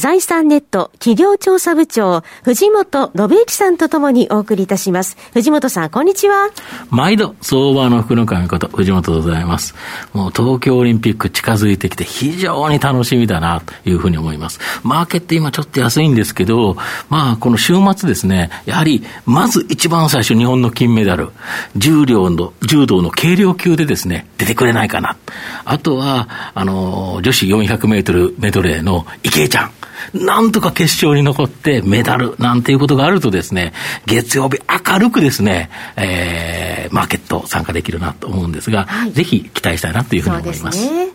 財産ネット企業調査部長、藤本信之さんとともにお送りいたします。藤本さん、こんにちは。毎度、相場の福の神こと、藤本でございます。もう東京オリンピック近づいてきて非常に楽しみだなというふうに思います。マーケット今ちょっと安いんですけど、まあこの週末ですね、やはりまず一番最初日本の金メダル、重量の、柔道の軽量級でですね、出てくれないかな。あとは、あの、女子400メートルメドレーの池江ちゃん。なんとか決勝に残ってメダルなんていうことがあるとですね、月曜日明るくですね、えー、マーケット参加できるなと思うんですが、はい、ぜひ期待したいなというふうに思います。すね、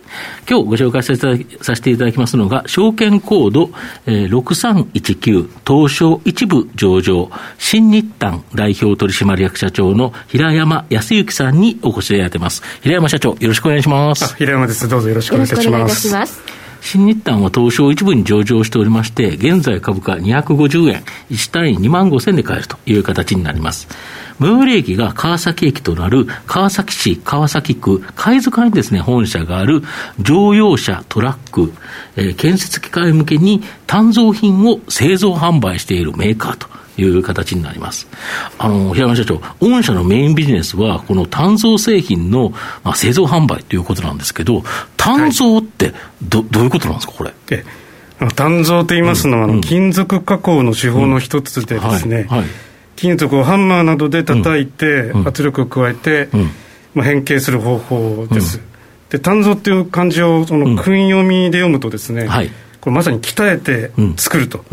今日ご紹介させてさせていただきますのが、証券コード、えー、6319東証一部上場新日丹代表取締役社長の平山康之さんにお越しいただいてます。平山社長、よろしくお願いします。平山です。どうぞよろしくお願いいたします。新日丹は東証一部に上場しておりまして、現在株価250円、1単位2万5千で買えるという形になります。最寄り駅が川崎駅となる川崎市川崎区貝塚にですね、本社がある乗用車、トラック、えー、建設機械向けに単造品を製造販売しているメーカーという形になります。あの、平山社長、御社のメインビジネスは、この単造製品の、まあ、製造販売ということなんですけど、単造ってど、はい、どういうことなんですか、これ？え単造と言いますのは、うん、金属加工の手法の一つでですね、うんはいはい、金属をハンマーなどで叩いて、圧力を加えて、まあ、変形する方法です。で単造っていう漢字をその訓読みで読むとですね、これまさに鍛えて作ると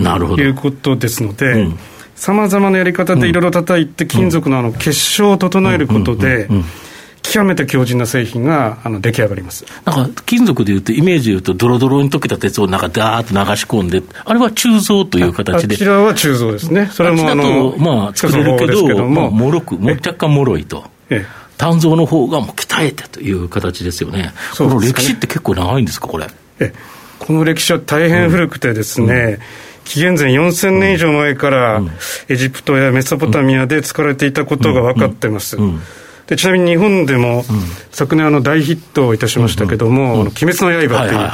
いうことですので、さまざまなやり方でいろいろ叩いて、金属のあの結晶を整えることで、極めて強靭な製品があの出来上がります。なんか金属でいうと、イメージでいうと、ドロドロに溶けた鉄をなんかダーッと流し込んで、あれは鋳造という形で。こちらは鋳造ですね、それもあのまあ、作れるけど、けどまあ、もろく、も若干もろいと。ええ。炭造の方がもう鍛えてという形ですよね、ね。この歴史って結構長いんですか、これ？えこの歴史は大変古くてですね、うん。紀元前4000年以上前から、エジプトやメソポタミアで使われていたことが分かってます。でちなみに日本でも、昨年あの大ヒットいたしましたけども「鬼滅の刃」っていう、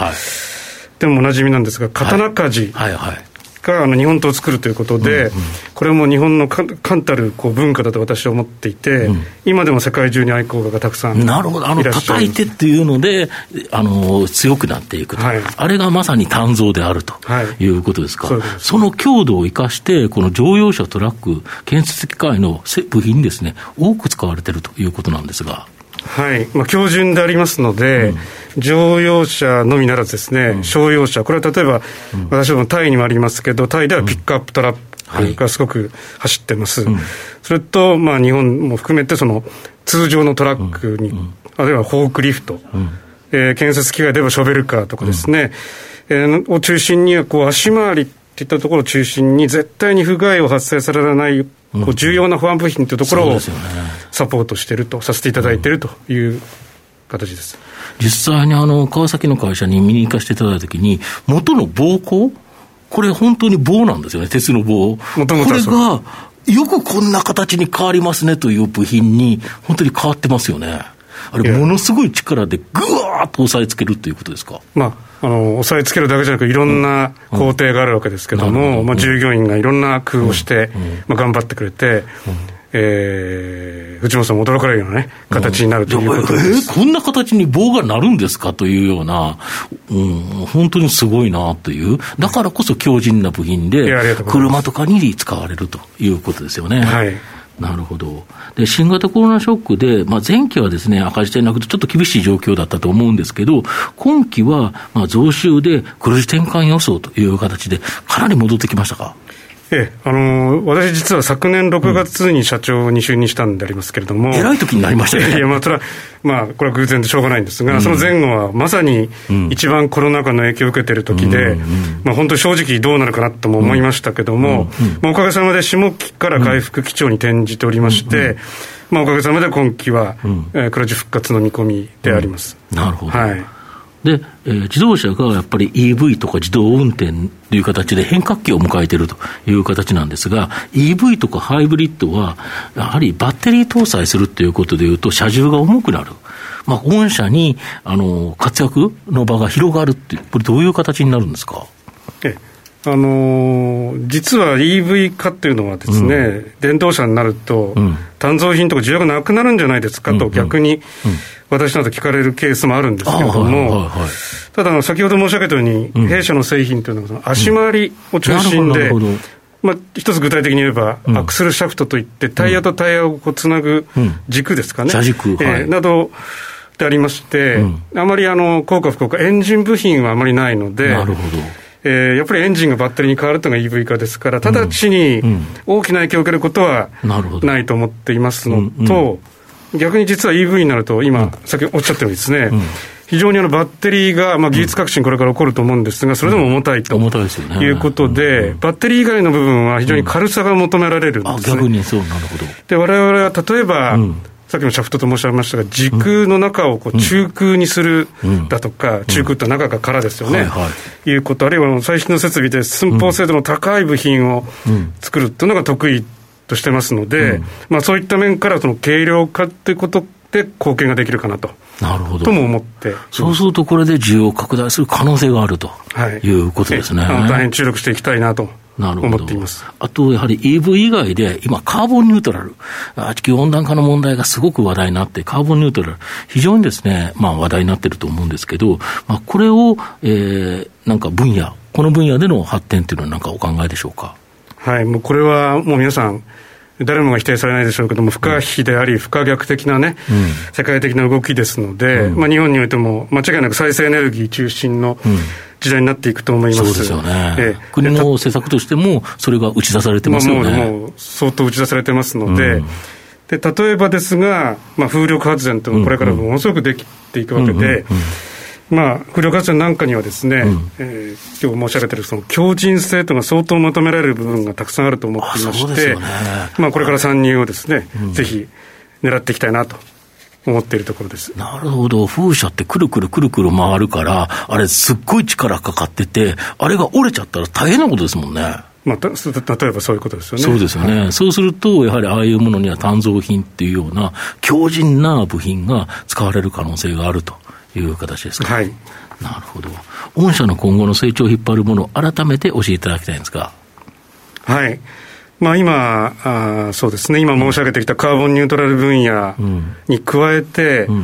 でもおなじみなんですが刀鍛冶、はいはいはいがあの日本刀を作るということで、うんうん、これも日本の冠たるこう文化だと私は思っていて、うん、今でも世界中に愛好家がたくさんなるほど、あの叩いてっていうので、あの強くなっていくと、はい、あれがまさに鍛造であるとい。うことですか、はい、その強度を生かして、この乗用車、トラック、建設機械の部品ですね、多く使われてるということなんですが。はい。まあ、標準でありますので、うん、乗用車のみならずですね、うん、商用車、これは例えば、うん、私どもタイにもありますけど、タイではピックアップトラックがすごく走ってます。それと、まあ、日本も含めて、その通常のトラックに、あるいはフォークリフト、えー、建設機械ではショベルカーとかですね、えー、を中心にはこう足回りっていったところを中心に、絶対に不具合を発生されないこう重要な保安部品というところをサポートしていると、させていただいているという形です。実際にあの川崎の会社に見に行かせていただいたときに、元の棒工、これ、本当に棒なんですよね、鉄の棒。もともとこれがよくこんな形に変わりますねという部品に、本当に変わってますよね。あれ、ものすごい力でぐわーっと押さえつけるということですか？まああの押さえつけるだけじゃなくいろんな工程があるわけですけども、まあ、従業員がいろんな工夫をして、まあ、頑張ってくれて、えー、藤本さんも驚かれるような、ね、形になるということです、えー、こんな形に棒がなるんですかというような、うん、本当にすごいなという、だからこそ強靭な部品で、車とかに使われるということですよね。はい。なるほど。で、新型コロナショックで、まあ、前期はですね、赤字転落でちょっと厳しい状況だったと思うんですけど、今期は、まあ、増収で黒字転換予想という形で、かなり戻ってきましたか？ええ、あのー、私実は昨年6月に社長に就任したんでありますけれども。えらい時になりましたね。いや、まあ、それは、まあ、これは偶然でしょうがないんですが、うん、その前後はまさに一番コロナ禍の影響を受けている時で、うん、まあ、本当に正直どうなるかなとも思いましたけども、うん、まあ、おかげさまで下期から回復基調に転じておりまして、まあ、おかげさまで今期は、うん、えー、黒字復活の見込みであります。なるほど。はい。で、えー、自動車がやっぱり EV とか自動運転という形で変革期を迎えているという形なんですが、EV とかハイブリッドは、やはりバッテリー搭載するということでいうと、車重が重くなる。まあ、御社に、あの、活躍の場が広がるって、これどういう形になるんですか？えあのー、実は EV 化っていうのはですね、うん、電動車になると、うん、単造品とか需要がなくなるんじゃないですかと、逆に、私など聞かれるケースもあるんですけれども、ただ、先ほど申し上げたように、弊社の製品というのは、足回りを中心で、まあ、一つ具体的に言えば、アクセルシャフトといって、タイヤとタイヤをこうつなぐ軸ですかね、車軸、えなどでありまして、あまりあの効果不効果、エンジン部品はあまりないので、なるほど。えー、やっぱりエンジンがバッテリーに変わるというのが EV 化ですから、直ちに大きな影響を受けることはないと思っていますのと、逆に実は EV になると、今、さっきおっしゃったようにですね、非常にあのバッテリーが、まあ、技術革新、これから起こると思うんですが、それでも重たいと。いうことで、バッテリー以外の部分は非常に軽さが求められるんですね。逆にそうなるほど。で我々は例えば、さっきのシャフトと申し上げましたが、時空の中をこう中空にするだとか、中空って中が空ですよね、いうこと、あるいは最新の設備で寸法精度の高い部品を作るっていうのが得意としてますので、まあ、そういった面からその軽量化っていうことで貢献ができるかなと。なるほど。とも思って。そうすると、これで需要を拡大する可能性があるということですね。はい、大変注力していきたいなとなるほど。あと、やはり EV 以外で、今、カーボンニュートラル、地球温暖化の問題がすごく話題になって、カーボンニュートラル、非常にですね、まあ話題になってると思うんですけど、まあこれを、えー、なんか分野、この分野での発展っていうのはなんかお考えでしょうか？はい、もうこれはもう皆さん、誰もが否定されないでしょうけども、不可避であり、不可逆的なね、うん、世界的な動きですので、うん、まあ、日本においても間違いなく再生エネルギー中心の時代になっていくと思います、そうですよね、ええ、国の政策としても、それが打ち出されてますよね、まあ、もうもう相当打ち出されてますので、うん、で例えばですが、まあ、風力発電というのはこれからものすごくできていくわけで、まあ、風力発電なんかにはですね、うん、えー、今日申し上げてるその強靭性というのが相当求められる部分がたくさんあると思っていまして、ね、まあ、これから参入をですね、うん、ぜひ狙っていきたいなと思っているところです。なるほど、風車ってくるくるくるくる回るから、あれ、すっごい力かかってて、あれが折れちゃったら大変なことですもんね。まあ、例えばそういうことですよね。そうですよね。はい、そうすると、やはりああいうものには単造品っていうような強靭な部品が使われる可能性があるという形ですか？はい。なるほど。御社の今後の成長を引っ張るものを改めて教えていただきたいんですか。はい。まあ、今あ、そうですね、今申し上げてきたカーボンニュートラル分野に加えて、うん、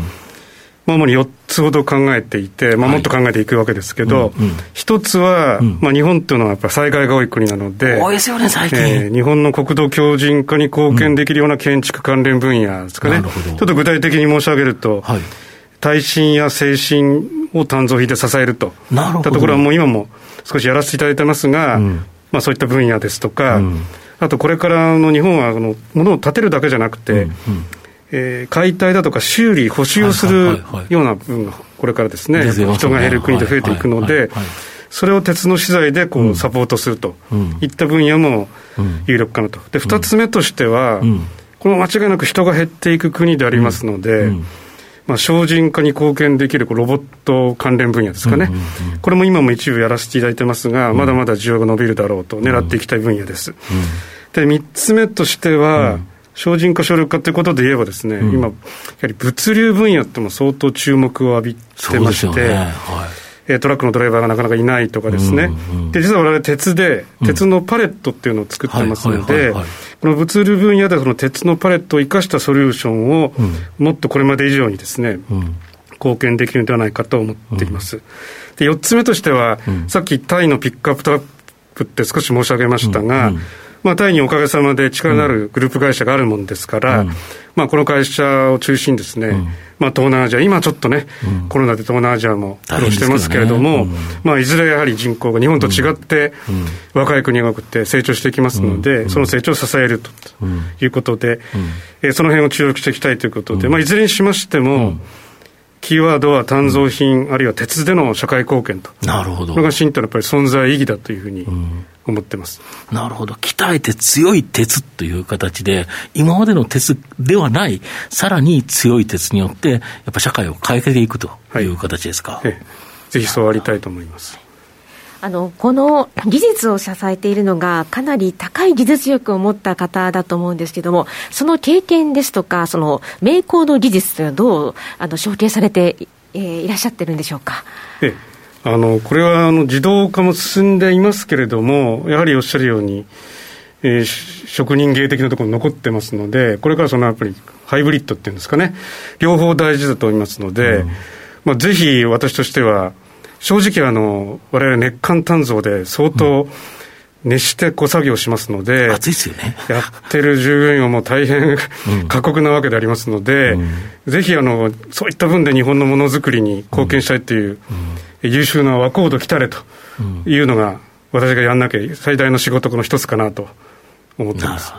まあ、主に4つほど考えていて、まあ、もっと考えていくわけですけど、一、はい、つは、うん、まあ、日本というのはやっぱ災害が多い国なので、多いですよね、最近、えー、日本の国土強靭化に貢献できるような建築関連分野ですかね、ちょっと具体的に申し上げると、はい、耐震や精神を単造費で支えると。いったところはもう今も少しやらせていただいてますが、まあ、そういった分野ですとか、あとこれからの日本はあの物を建てるだけじゃなくて、うんうん、えー、解体だとか修理、補修をするような部分がこれからですね、人が減る国で増えていくので、それを鉄の資材でこうサポートすると。いった分野も有力かなと。で、二つ目としては、この間違いなく人が減っていく国でありますので、まあ、精進化に貢献できるロボット関連分野ですかね、これも今も一部やらせていただいてますが、まだまだ需要が伸びるだろうと、狙っていきたい分野です。で、3つ目としては、精進化省力化ということで言えばですね、今、やはり物流分野っても相当注目を浴びてまして、えトラックのドライバーがなかなかいないとかですね、で実は我々、鉄で、鉄のパレットっていうのを作ってますので、この物流分野でその鉄のパレットを生かしたソリューションを、もっとこれまで以上にですね、貢献できるのではないかと思っています。で4つ目としては、さっきタイのピックアップトラップって少し申し上げましたが、まあ、タイにおかげさまで力のあるグループ会社があるもんですから、うん、まあ、この会社を中心にですね、うん、まあ、東南アジア、今ちょっとね、うん、コロナで東南アジアも苦労してますけれども、ね、まあ、いずれやはり人口が日本と違って、若い国が多くて成長していきますので、その成長を支えるということで、えー、その辺を注力していきたいということで、まあ、いずれにしましても、キーワードは炭造品、あるいは鉄での社会貢献と。なるほど。これが新とのやっぱり存在意義だというふうに思ってます。なるほど。鍛えて強い鉄という形で、今までの鉄ではない、さらに強い鉄によって、やっぱ社会を変えていくという形ですか？はい、ぜひそうありたいと思います。あのこの技術を支えているのが、かなり高い技術力を持った方だと思うんですけれども、その経験ですとか、その名工の技術というのは、どうあの承継されて、えー、いらっしゃってるんでしょうか？えあのこれはあの自動化も進んでいますけれども、やはりおっしゃるように、えー、職人芸的なところ残ってますので、これからそのやっぱりハイブリッドっていうんですかね、両方大事だと思いますので、うん、まあ、ぜひ私としては、正直あの、我々熱管鍛造で相当、熱してこう作業しますので、暑いですよね。やってる従業員はもう大変過酷なわけでありますので、うん、ぜひあの、そういった分で日本のものづくりに貢献したいという、うん、優秀な若人来たれというのが、私がやんなきゃ最大の仕事の一つかなと思ってます。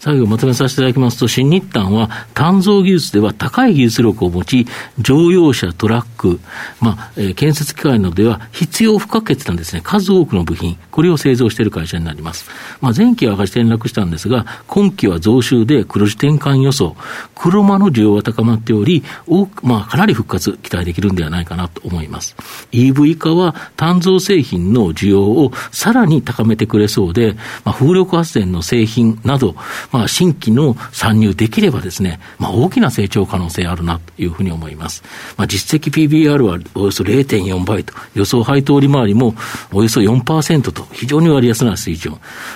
最後まとめさせていただきますと、新日単は、鍛造技術では高い技術力を持ち、乗用車、トラック、まあ、えー、建設機械などでは必要不可欠なですね、数多くの部品、これを製造している会社になります。まあ、前期は赤字転落したんですが、今期は増収で黒字転換予想、車の需要は高まっており、多く、まあ、かなり復活期待できるんではないかなと思います。EV 化は鍛造製品の需要をさらに高めてくれそうで、まあ、風力発電の製品など、まあ、新規の参入できればですね、まあ、大きな成長可能性あるなというふうに思います。まあ、実績 PBR はおよそ0.4倍と、予想配当利回りもおよそ4%と、非常に割安な水準。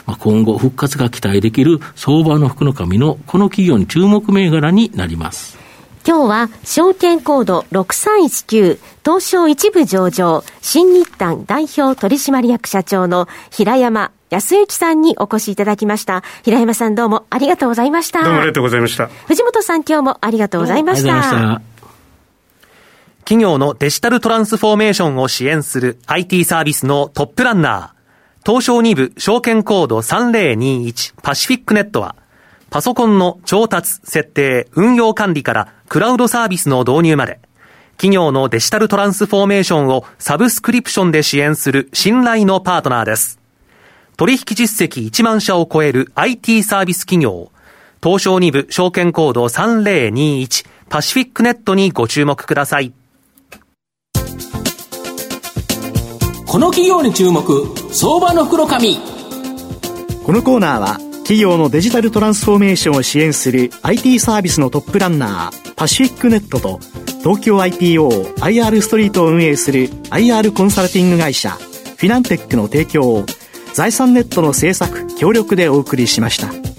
まあ、今後、復活が期待できる相場の福の神のこの企業に注目銘柄になります。今日は証券コード6319東証一部上場新日単代表取締役社長の平山安幸さんにお越しいただきました。平山さんどうもありがとうございました。どうもありがとうございました。藤本さん今日もありがとうございました。企業のデジタルトランスフォーメーションを支援する IT サービスのトップランナー、東証2部証券コード3021パシフィックネットは、パソコンの調達、設定、運用管理からクラウドサービスの導入まで、企業のデジタルトランスフォーメーションをサブスクリプションで支援する信頼のパートナーです。取引実績1万社を超える IT サービス企業、東証2部証券コード3021パシフィックネットにご注目ください。この企業に注目、相場の袋紙。このコーナーは、企業のデジタルトランスフォーメーションを支援する IT サービスのトップランナー、パシフィックネットと、東京 IPO、IR ストリートを運営する IR コンサルティング会社、フィナンテックの提供を、財産ネットの制作協力でお送りしました。